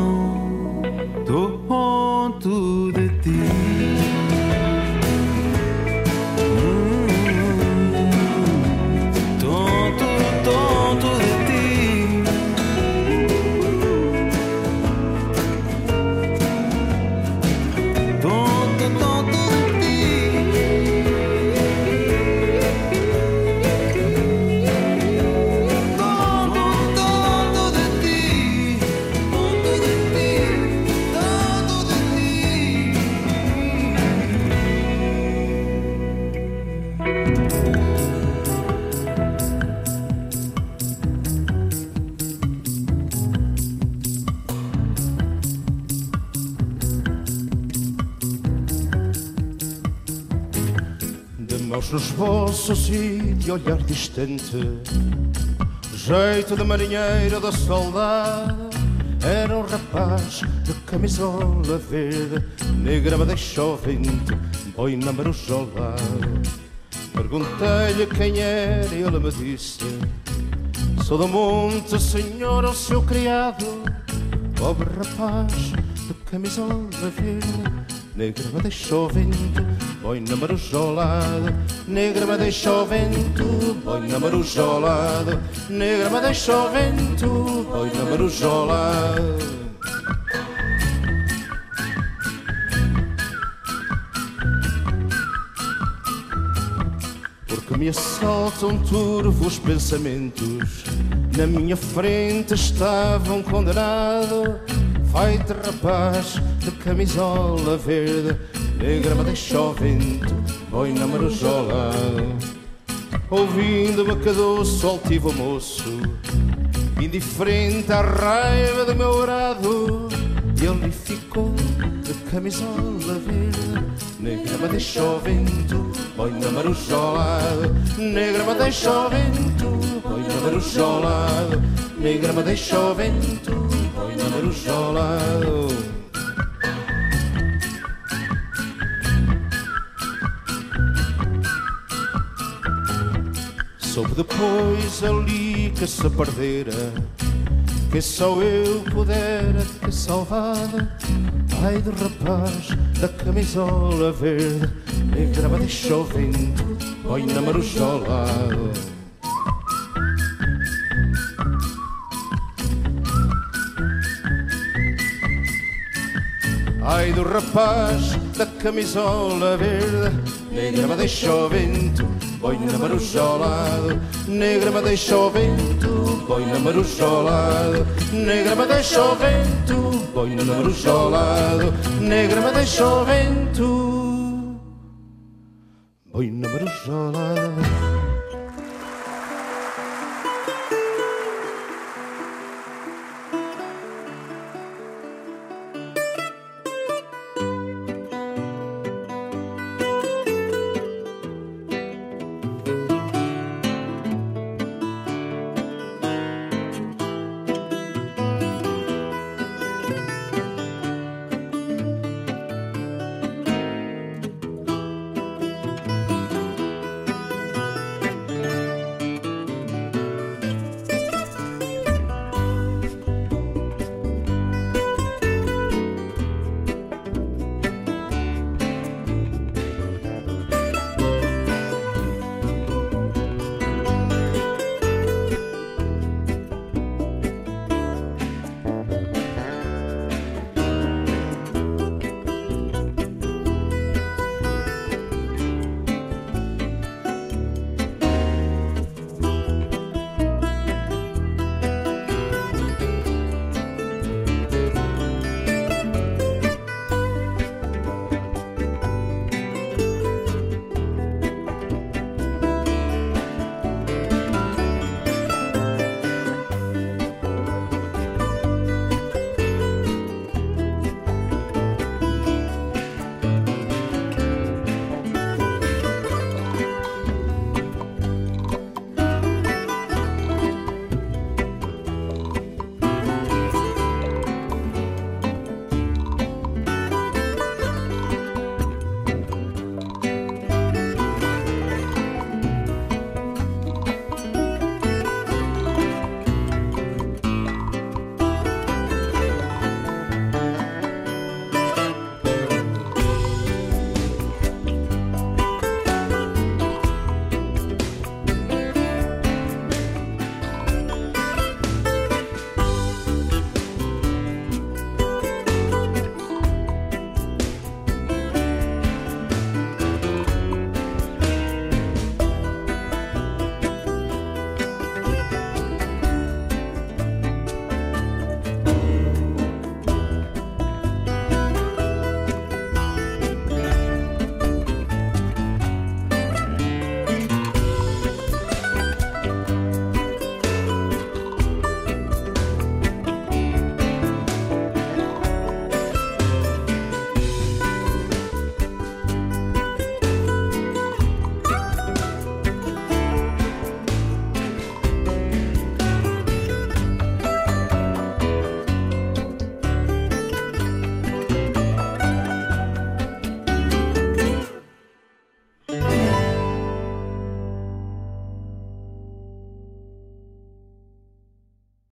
nos bolsos e de olhar distante. Jeito de marinheiro da soldado Era um rapaz de camisola verde. Negra vento Boi na marujola Perguntei-lhe quem era e ele me disse Sou do monte, senhor, o seu criado Pobre rapaz de camisola verde Negra me deixou vento, boi na marujolada Negra me deixou vento, boi na marujolada Negra me deixou vento, boi na marujolada Porque me assaltam turvos pensamentos. Na minha frente estavam Vai-te rapaz de camisola verde Negra me deixou vento, boi na marujola. Ouvindo-me que doce altivo moço Indiferente à raiva do meu grado Ele ficou de camisola verde Negra me deixou vento, boi na marujola. Negra me deixou vento, boi na marujola. Negra me deixou vento, boi na marujola Soube depois ali que se perdera Que só eu pudera ter salvado Ai do rapaz da camisola verde Negra me deixou vento, boi na marujola Ai do rapaz da camisola verde Negra me deixa o vento, boina maruja ao lado Negra me deixa o vento, boina maruja ao Negra me deixa o vento, boina maruja ao Negra me deixa o vento, boina maruja ao lado.